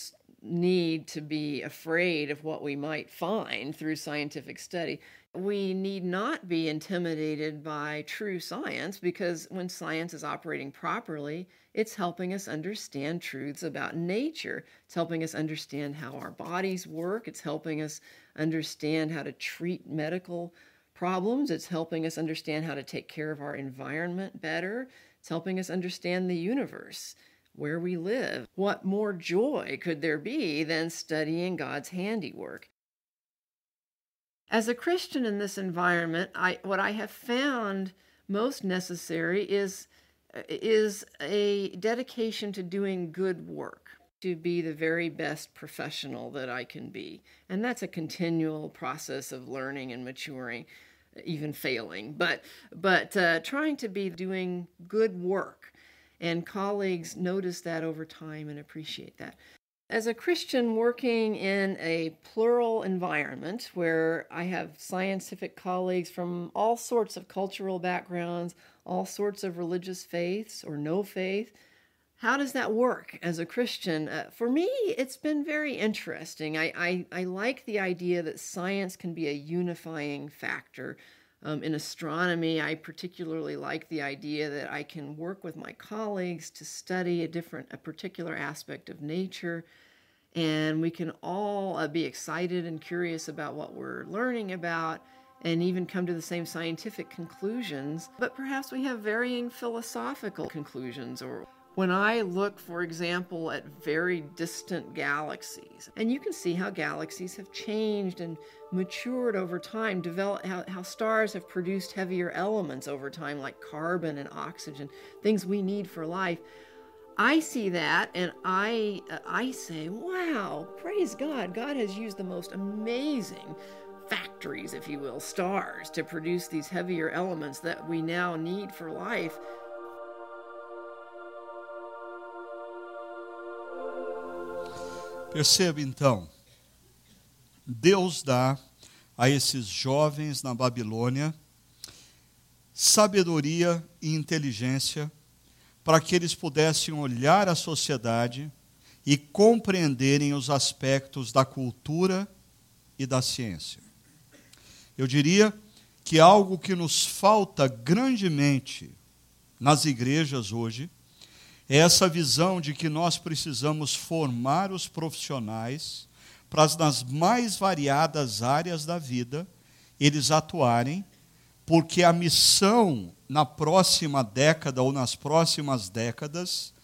need to be afraid of what we might find through scientific study. We need not be intimidated by true science because when science is operating properly, it's helping us understand truths about nature. It's helping us understand how our bodies work. It's helping us understand how to treat medical problems. It's helping us understand how to take care of our environment better. It's helping us understand the universe where we live. What more joy could there be than studying God's handiwork? As a Christian in this environment, I, what I have found most necessary is, is a dedication to doing good work, to be the very best professional that I can be. And that's a continual process of learning and maturing, even failing, but, but uh, trying to be doing good work and colleagues notice that over time and appreciate that. As a Christian working in a plural environment where I have scientific colleagues from all sorts of cultural backgrounds, all sorts of religious faiths or no faith, how does that work as a Christian? Uh, for me, it's been very interesting. I, I, I like the idea that science can be a unifying factor um, in astronomy, I particularly like the idea that I can work with my colleagues to study a different, a particular aspect of nature, and we can all uh, be excited and curious about what we're learning about and even come to the same scientific conclusions, but perhaps we have varying philosophical conclusions or when I look, for example, at very distant galaxies, and you can see how galaxies have changed and matured over time, develop, how, how stars have produced heavier elements over time, like carbon and oxygen, things we need for life. I see that and I uh, I say, wow, praise God. God has used the most amazing factories, if you will, stars to produce these heavier elements that we now need for life. Perceba então, Deus dá a esses jovens na Babilônia sabedoria e inteligência para que eles pudessem olhar a sociedade e compreenderem os aspectos da cultura e da ciência. Eu diria que algo que nos falta grandemente nas igrejas hoje é essa visão de que nós precisamos formar os profissionais para nas mais variadas áreas da vida eles atuarem, porque a missão na próxima década ou nas próximas décadas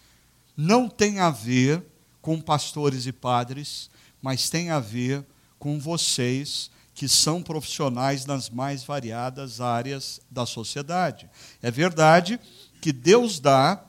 não tem a ver com pastores e padres, mas tem a ver com vocês que são profissionais nas mais variadas áreas da sociedade. É verdade que Deus dá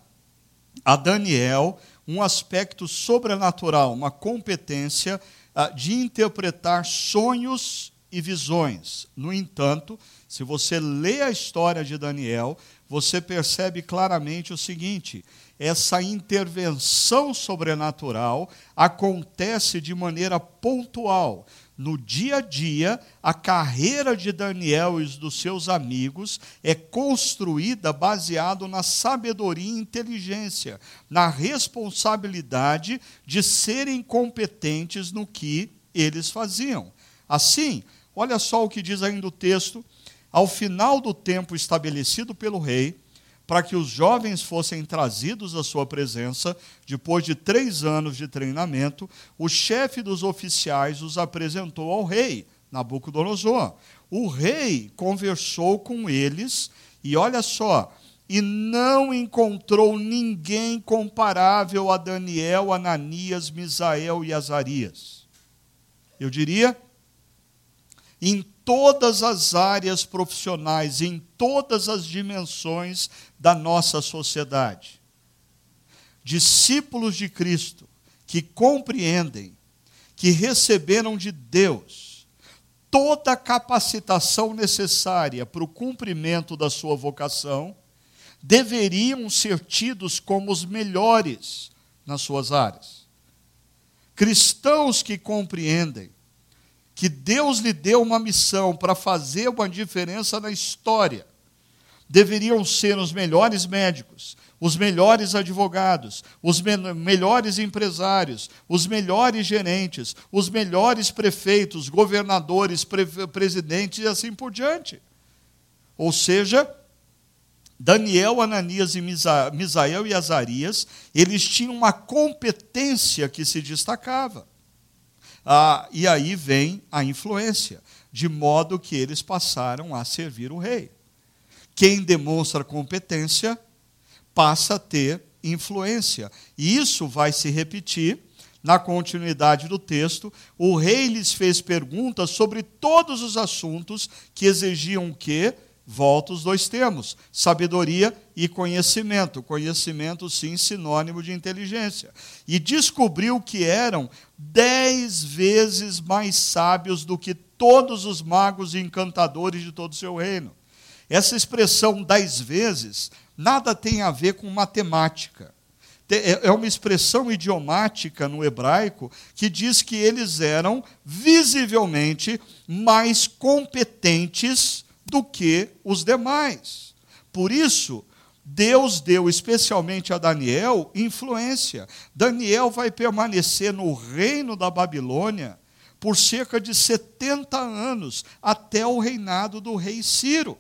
a Daniel um aspecto sobrenatural, uma competência uh, de interpretar sonhos e visões. No entanto, se você lê a história de Daniel, você percebe claramente o seguinte: essa intervenção sobrenatural acontece de maneira pontual. No dia a dia, a carreira de Daniel e dos seus amigos é construída baseado na sabedoria e inteligência, na responsabilidade de serem competentes no que eles faziam. Assim, olha só o que diz ainda o texto ao final do tempo estabelecido pelo rei, para que os jovens fossem trazidos à sua presença, depois de três anos de treinamento, o chefe dos oficiais os apresentou ao rei, Nabucodonosor. O rei conversou com eles e olha só, e não encontrou ninguém comparável a Daniel, Ananias, Misael e Azarias. Eu diria, em todas as áreas profissionais, em todas as dimensões da nossa sociedade. Discípulos de Cristo que compreendem que receberam de Deus toda a capacitação necessária para o cumprimento da sua vocação, deveriam ser tidos como os melhores nas suas áreas. Cristãos que compreendem que Deus lhe deu uma missão para fazer uma diferença na história, deveriam ser os melhores médicos, os melhores advogados, os me melhores empresários, os melhores gerentes, os melhores prefeitos, governadores, pre presidentes e assim por diante. Ou seja, Daniel, Ananias e Misa Misael e Azarias, eles tinham uma competência que se destacava. Ah, e aí vem a influência, de modo que eles passaram a servir o rei. Quem demonstra competência passa a ter influência. E isso vai se repetir na continuidade do texto. O rei lhes fez perguntas sobre todos os assuntos que exigiam o quê? Volta os dois termos: sabedoria e conhecimento. Conhecimento, sim, sinônimo de inteligência. E descobriu que eram dez vezes mais sábios do que todos os magos e encantadores de todo o seu reino. Essa expressão dez vezes nada tem a ver com matemática. É, é uma expressão idiomática no hebraico que diz que eles eram visivelmente mais competentes do que os demais. Por isso, Deus deu especialmente a Daniel influência. Daniel vai permanecer no reino da Babilônia por cerca de 70 anos, até o reinado do rei Ciro.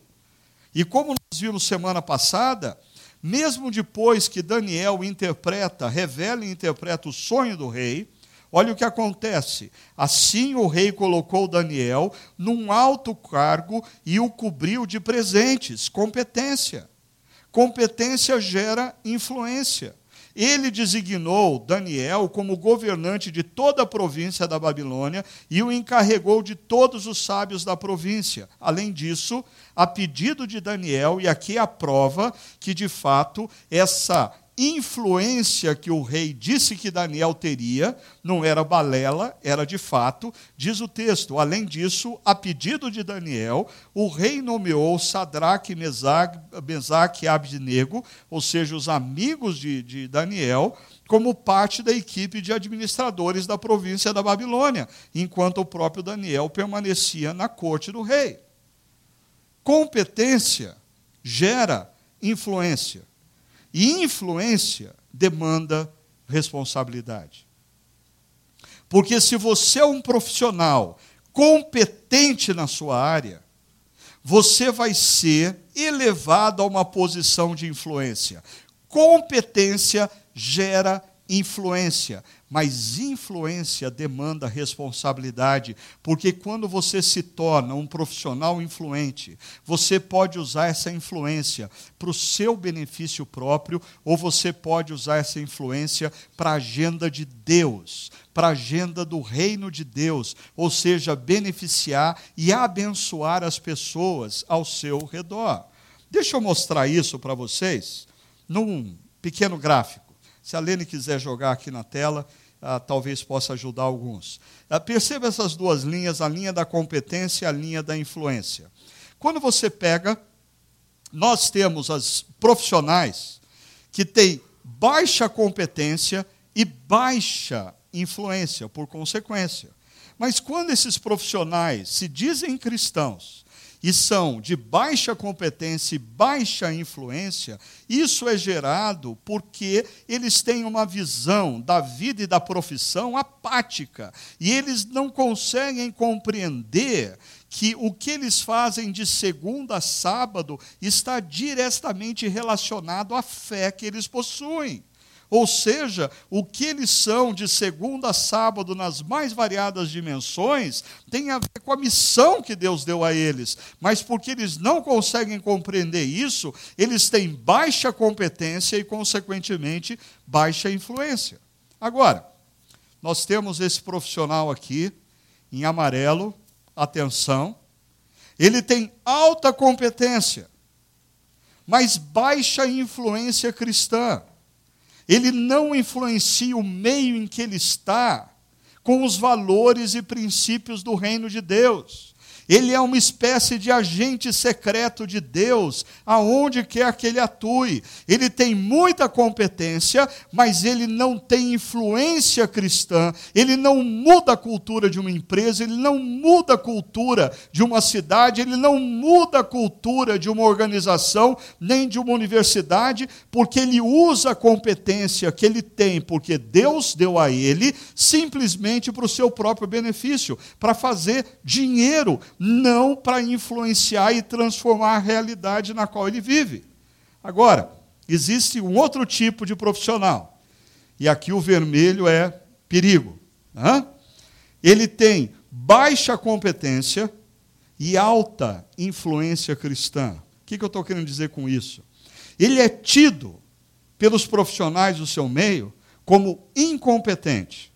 E como nós vimos semana passada, mesmo depois que Daniel interpreta, revela e interpreta o sonho do rei, Olha o que acontece. Assim o rei colocou Daniel num alto cargo e o cobriu de presentes, competência. Competência gera influência. Ele designou Daniel como governante de toda a província da Babilônia e o encarregou de todos os sábios da província. Além disso, a pedido de Daniel, e aqui é a prova que de fato essa influência que o rei disse que Daniel teria, não era balela, era de fato, diz o texto. Além disso, a pedido de Daniel, o rei nomeou Sadraque, Mesaque e Abednego, ou seja, os amigos de, de Daniel, como parte da equipe de administradores da província da Babilônia, enquanto o próprio Daniel permanecia na corte do rei. Competência gera influência. E influência demanda responsabilidade. Porque se você é um profissional competente na sua área, você vai ser elevado a uma posição de influência. Competência gera influência, mas influência demanda responsabilidade, porque quando você se torna um profissional influente, você pode usar essa influência para o seu benefício próprio, ou você pode usar essa influência para a agenda de Deus, para a agenda do reino de Deus, ou seja, beneficiar e abençoar as pessoas ao seu redor. Deixa eu mostrar isso para vocês num pequeno gráfico. Se a Lene quiser jogar aqui na tela, ah, talvez possa ajudar alguns. Ah, perceba essas duas linhas, a linha da competência e a linha da influência. Quando você pega nós temos as profissionais que têm baixa competência e baixa influência, por consequência. Mas quando esses profissionais se dizem cristãos e são de baixa competência e baixa influência, isso é gerado porque eles têm uma visão da vida e da profissão apática e eles não conseguem compreender que o que eles fazem de segunda a sábado está diretamente relacionado à fé que eles possuem. Ou seja, o que eles são de segunda a sábado nas mais variadas dimensões tem a ver com a missão que Deus deu a eles. Mas porque eles não conseguem compreender isso, eles têm baixa competência e, consequentemente, baixa influência. Agora, nós temos esse profissional aqui, em amarelo, atenção, ele tem alta competência, mas baixa influência cristã. Ele não influencia o meio em que ele está com os valores e princípios do reino de Deus. Ele é uma espécie de agente secreto de Deus, aonde quer que ele atue. Ele tem muita competência, mas ele não tem influência cristã. Ele não muda a cultura de uma empresa, ele não muda a cultura de uma cidade, ele não muda a cultura de uma organização, nem de uma universidade, porque ele usa a competência que ele tem, porque Deus deu a ele, simplesmente para o seu próprio benefício, para fazer dinheiro não para influenciar e transformar a realidade na qual ele vive. Agora, existe um outro tipo de profissional, e aqui o vermelho é perigo. Né? Ele tem baixa competência e alta influência cristã. O que, que eu estou querendo dizer com isso? Ele é tido pelos profissionais do seu meio como incompetente.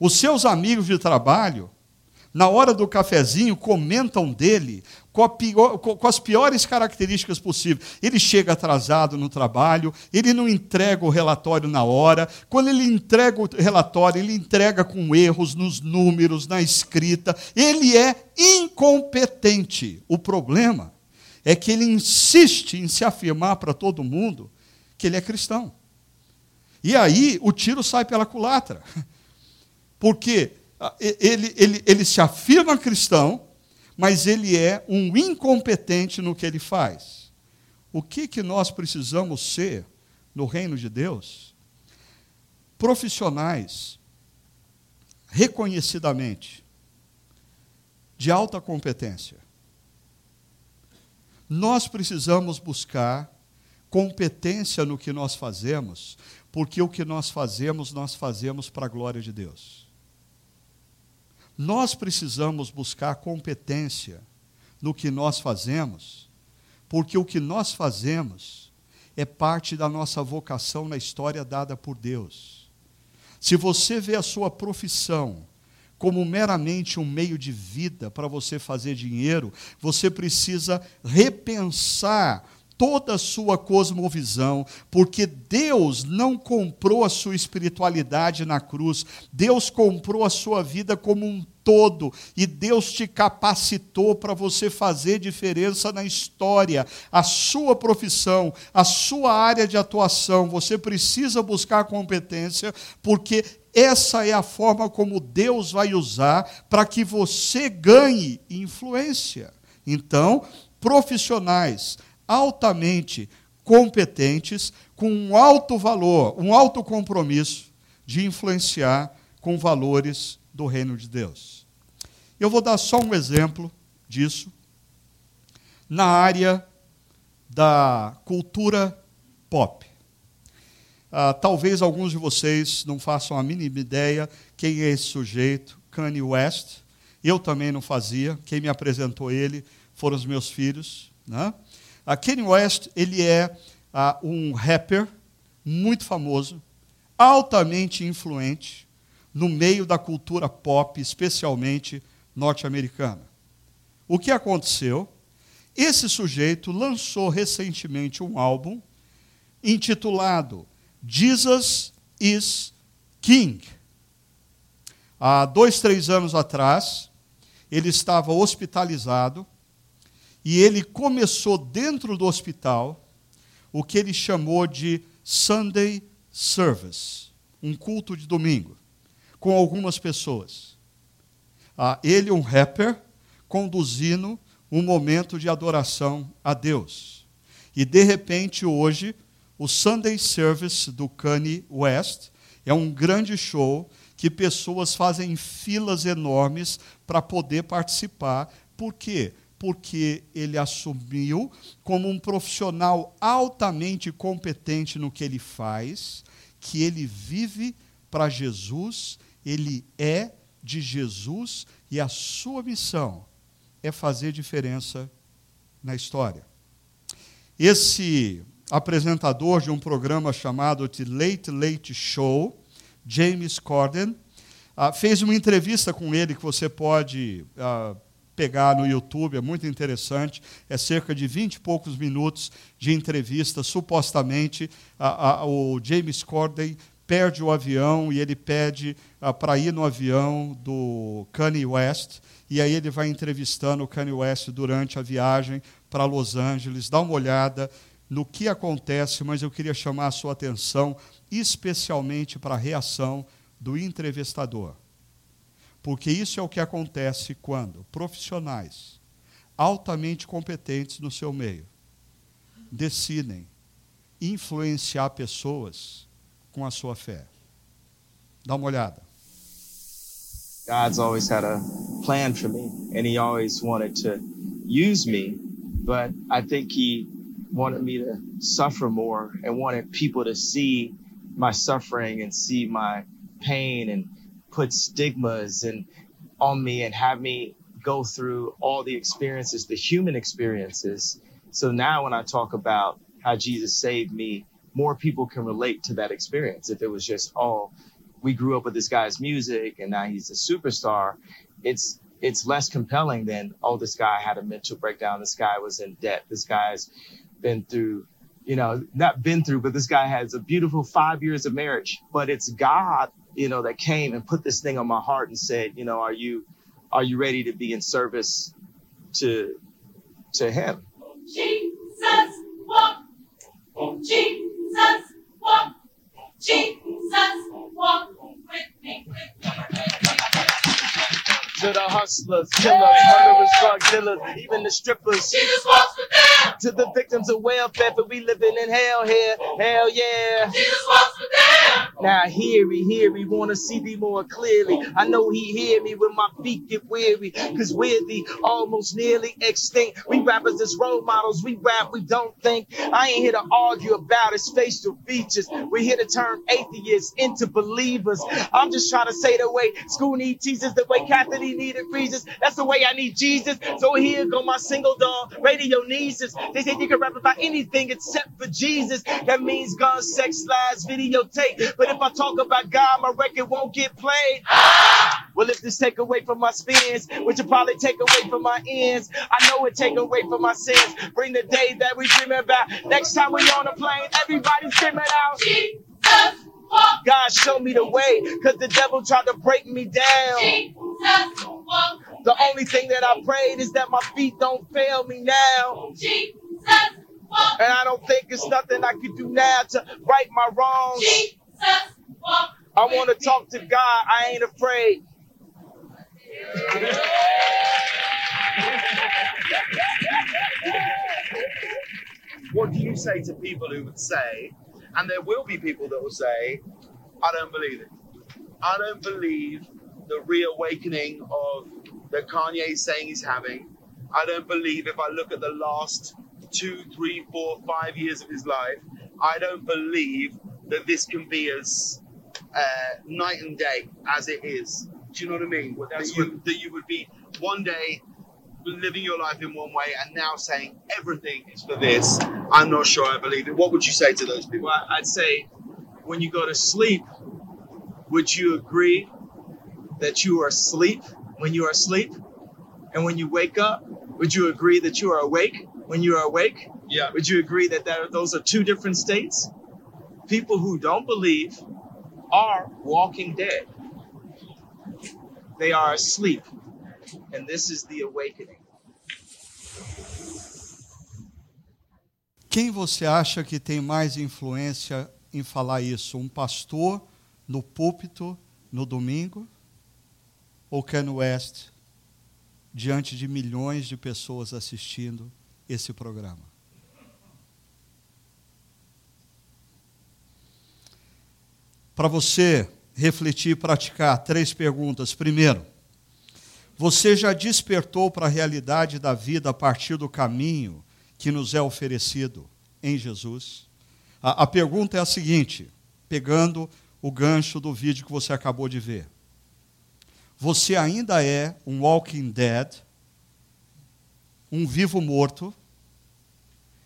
Os seus amigos de trabalho na hora do cafezinho, comentam dele com, pior, com, as piores características possíveis. Ele chega atrasado no trabalho, ele não entrega o relatório na hora. Quando ele entrega o relatório, ele entrega com erros nos números, na escrita. Ele é incompetente. O problema é que ele insiste em se afirmar para todo mundo que ele é cristão. E aí o tiro sai pela culatra. Porque ele, ele, ele se afirma cristão, mas ele é um incompetente no que ele faz. O que, que nós precisamos ser no reino de Deus? Profissionais, reconhecidamente, de alta competência. Nós precisamos buscar competência no que nós fazemos, porque o que nós fazemos, nós fazemos para a glória de Deus. Nós precisamos buscar competência no que nós fazemos, porque o que nós fazemos é parte da nossa vocação na história dada por Deus. Se você vê a sua profissão como meramente um meio de vida para você fazer dinheiro, você precisa repensar toda a sua cosmovisão, porque Deus não comprou a sua espiritualidade na cruz, Deus comprou a sua vida como um todo e Deus te capacitou para você fazer diferença na história, a sua profissão, a sua área de atuação. Você precisa buscar competência, porque essa é a forma como Deus vai usar para que você ganhe influência. Então, profissionais altamente competentes, com um alto valor, um alto compromisso de influenciar com valores do reino de Deus. Eu vou dar só um exemplo disso na área da cultura pop. Ah, talvez alguns de vocês não façam a mínima ideia quem é esse sujeito, Kanye West. Eu também não fazia. Quem me apresentou ele foram os meus filhos. Né? A Kanye West ele é uh, um rapper muito famoso, altamente influente no meio da cultura pop, especialmente norte-americana. O que aconteceu? Esse sujeito lançou recentemente um álbum intitulado Jesus is King. Há dois, três anos atrás, ele estava hospitalizado E ele começou dentro do hospital o que ele chamou de Sunday Service, um culto de domingo, com algumas pessoas. Ah, ele, um rapper, conduzindo um momento de adoração a Deus. E, de repente, hoje, o Sunday Service do Kanye West é um grande show que pessoas fazem filas enormes para poder participar. Por quê? Porque ele assumiu como um profissional altamente competente no que ele faz, que ele vive para Jesus, ele é de Jesus e a sua missão é fazer diferença na história. Esse apresentador de um programa chamado The Late Late Show, James Corden, uh, fez uma entrevista com ele que você pode uh, pegar no YouTube, é muito interessante. É cerca de vinte e poucos minutos de entrevista. Supostamente, uh, o James Corden perde o avião e ele pede para ir no avião do Kanye West. E aí ele vai entrevistando o Kanye West durante a viagem para Los Angeles. Dá uma olhada no que acontece, mas eu queria chamar a sua atenção especialmente para a reação do entrevistador. Porque isso é o que acontece quando profissionais altamente competentes no seu meio decidem influenciar pessoas com a sua fé. Dá uma olhada. God's always had a plan for me and he always wanted to use me, but I think he wanted me to suffer more and wanted people to see my suffering and see my pain and put stigmas and on me and have me go through all the experiences, the human experiences. So now when I talk about how Jesus saved me, more people can relate to that experience. If it was just, oh, we grew up with this guy's music and now he's a superstar, it's it's less compelling than, oh, this guy had a mental breakdown, this guy was in debt, this guy's been through, you know, not been through, but this guy has a beautiful five years of marriage. But it's God, you know, that came and put this thing on my heart and said, you know, are you are you ready to be in service to to him? Jesus walk. Jesus walk. Jesus walk with me. With me to the hustlers, killers, murderers, drug dealers, even the strippers. Jesus walks with them. To the victims of welfare, but we living in hell here. Hell yeah. Jesus walks with them. Now hear me, hear me, wanna see me more clearly. I know he hear me when my feet get weary, cause we're the almost nearly extinct. We rappers as role models, we rap, we don't think. I ain't here to argue about his facial features. We're here to turn atheists into believers. I'm just trying to say the way school need teachers, the way Catholic needed reasons. That's the way I need Jesus. So here go my single dog, radio nieces. They say you can rap about anything except for Jesus. That means gun, sex, lies, videotape. But if I talk about God, my record won't get played. Well, if this take away from my spins, which will probably take away from my ends, I know it take away from my sins. Bring the day that we dream about. Next time we on a plane, everybody's screaming out. Jesus. God show me the way, cause the devil tried to break me down. The only thing that I prayed is that my feet don't fail me now. And I don't think it's nothing I can do now to right my wrongs. I want to talk to God. I ain't afraid. What do you say to people who would say, and there will be people that will say, I don't believe it. I don't believe the reawakening of that Kanye is saying he's having. I don't believe if I look at the last two, three, four, five years of his life, I don't believe that this can be as uh, night and day as it is. Do you know what I mean? That you, that you would be one day living your life in one way and now saying everything is for this. I'm not sure I believe it. What would you say to those people? Well, I'd say when you go to sleep, would you agree that you are asleep when you are asleep? And when you wake up, would you agree that you are awake when you are awake? Yeah. Would you agree that those are two different states? People who don't believe are walking dead. They are asleep. And this is the awakening. Quem você acha que tem mais influência em falar isso? Um pastor no púlpito no domingo? Ou Ken West diante de milhões de pessoas assistindo esse programa? Para você refletir e praticar, três perguntas. Primeiro, você já despertou para a realidade da vida a partir do caminho que nos é oferecido em Jesus? A, a pergunta é a seguinte, pegando o gancho do vídeo que você acabou de ver. Você ainda é um walking dead, um vivo morto,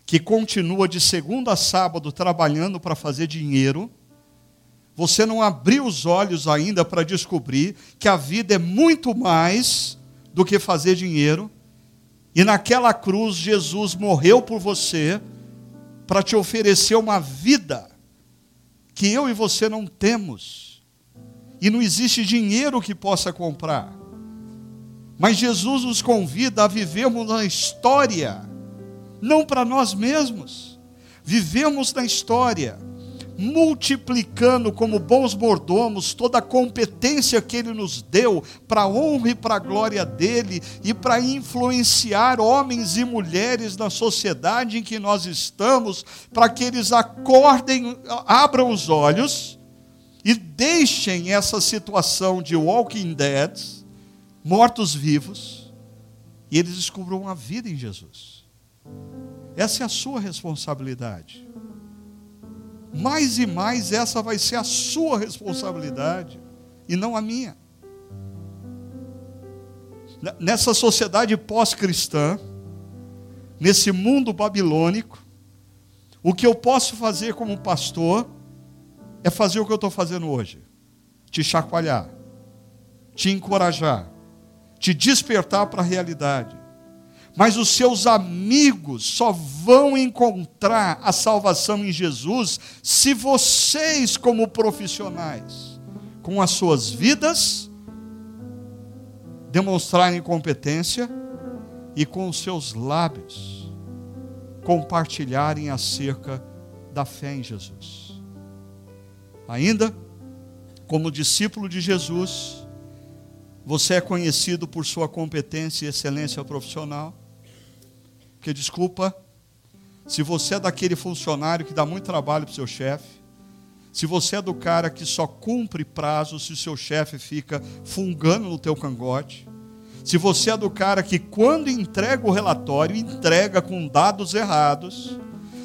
que continua de segunda a sábado trabalhando para fazer dinheiro. Você não abriu os olhos ainda para descobrir que a vida é muito mais do que fazer dinheiro. E naquela cruz, Jesus morreu por você para te oferecer uma vida que eu e você não temos. E não existe dinheiro que possa comprar. Mas Jesus nos convida a vivermos na história, não para nós mesmos. Vivemos na história multiplicando como bons mordomos toda a competência que Ele nos deu para a honra e para a glória dEle e para influenciar homens e mulheres na sociedade em que nós estamos, para que eles acordem, abram os olhos e deixem essa situação de walking dead, mortos-vivos, e eles descubram a vida em Jesus. Essa é a sua responsabilidade mais e mais essa vai ser a sua responsabilidade e não a minha. Nessa sociedade pós-cristã, nesse mundo babilônico, o que eu posso fazer como pastor é fazer o que eu estou fazendo hoje: te chacoalhar, te encorajar, te despertar para a realidade. Mas os seus amigos só vão encontrar a salvação em Jesus se vocês, como profissionais, com as suas vidas, demonstrarem competência e com os seus lábios compartilharem acerca da fé em Jesus. Ainda, como discípulo de Jesus, você é conhecido por sua competência e excelência profissional. Porque, desculpa, se você é daquele funcionário que dá muito trabalho para o seu chefe, se você é do cara que só cumpre prazo se o seu chefe fica fungando no teu cangote, se você é do cara que quando entrega o relatório, entrega com dados errados,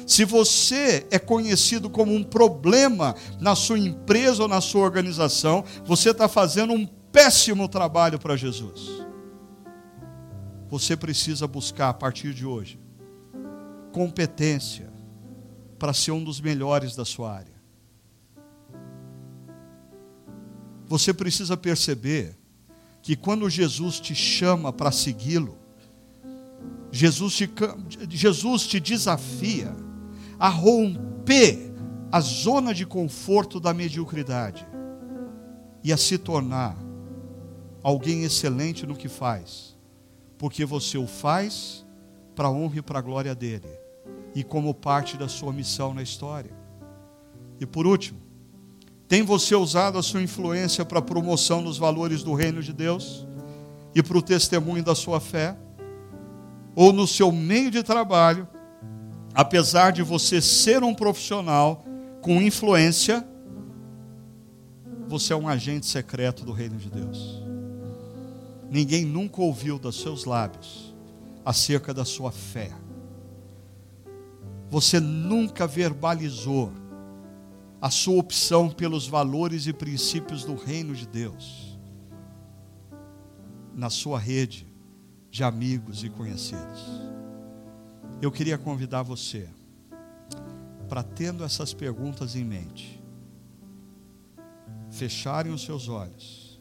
se você é conhecido como um problema na sua empresa ou na sua organização, você está fazendo um péssimo trabalho para Jesus você precisa buscar a partir de hoje competência para ser um dos melhores da sua área. Você precisa perceber que quando Jesus te chama para segui-lo, Jesus te, Jesus te desafia a romper a zona de conforto da mediocridade e a se tornar alguém excelente no que faz porque você o faz para a honra e para a glória dele e como parte da sua missão na história. E por último, tem você usado a sua influência para a promoção dos valores do reino de Deus e para o testemunho da sua fé? Ou no seu meio de trabalho, apesar de você ser um profissional com influência, você é um agente secreto do reino de Deus? ninguém nunca ouviu dos seus lábios acerca da sua fé. Você nunca verbalizou a sua opção pelos valores e princípios do reino de Deus na sua rede de amigos e conhecidos. Eu queria convidar você para, tendo essas perguntas em mente, fecharem os seus olhos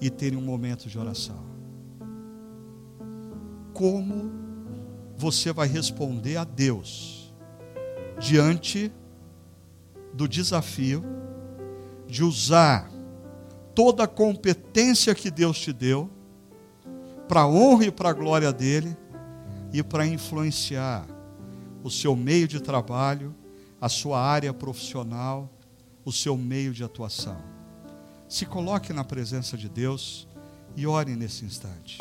e terem um momento de oração. Como você vai responder a Deus diante do desafio de usar toda a competência que Deus te deu para a honra e para a glória dele e para influenciar o seu meio de trabalho, a sua área profissional, o seu meio de atuação. Se coloque na presença de Deus e ore nesse instante.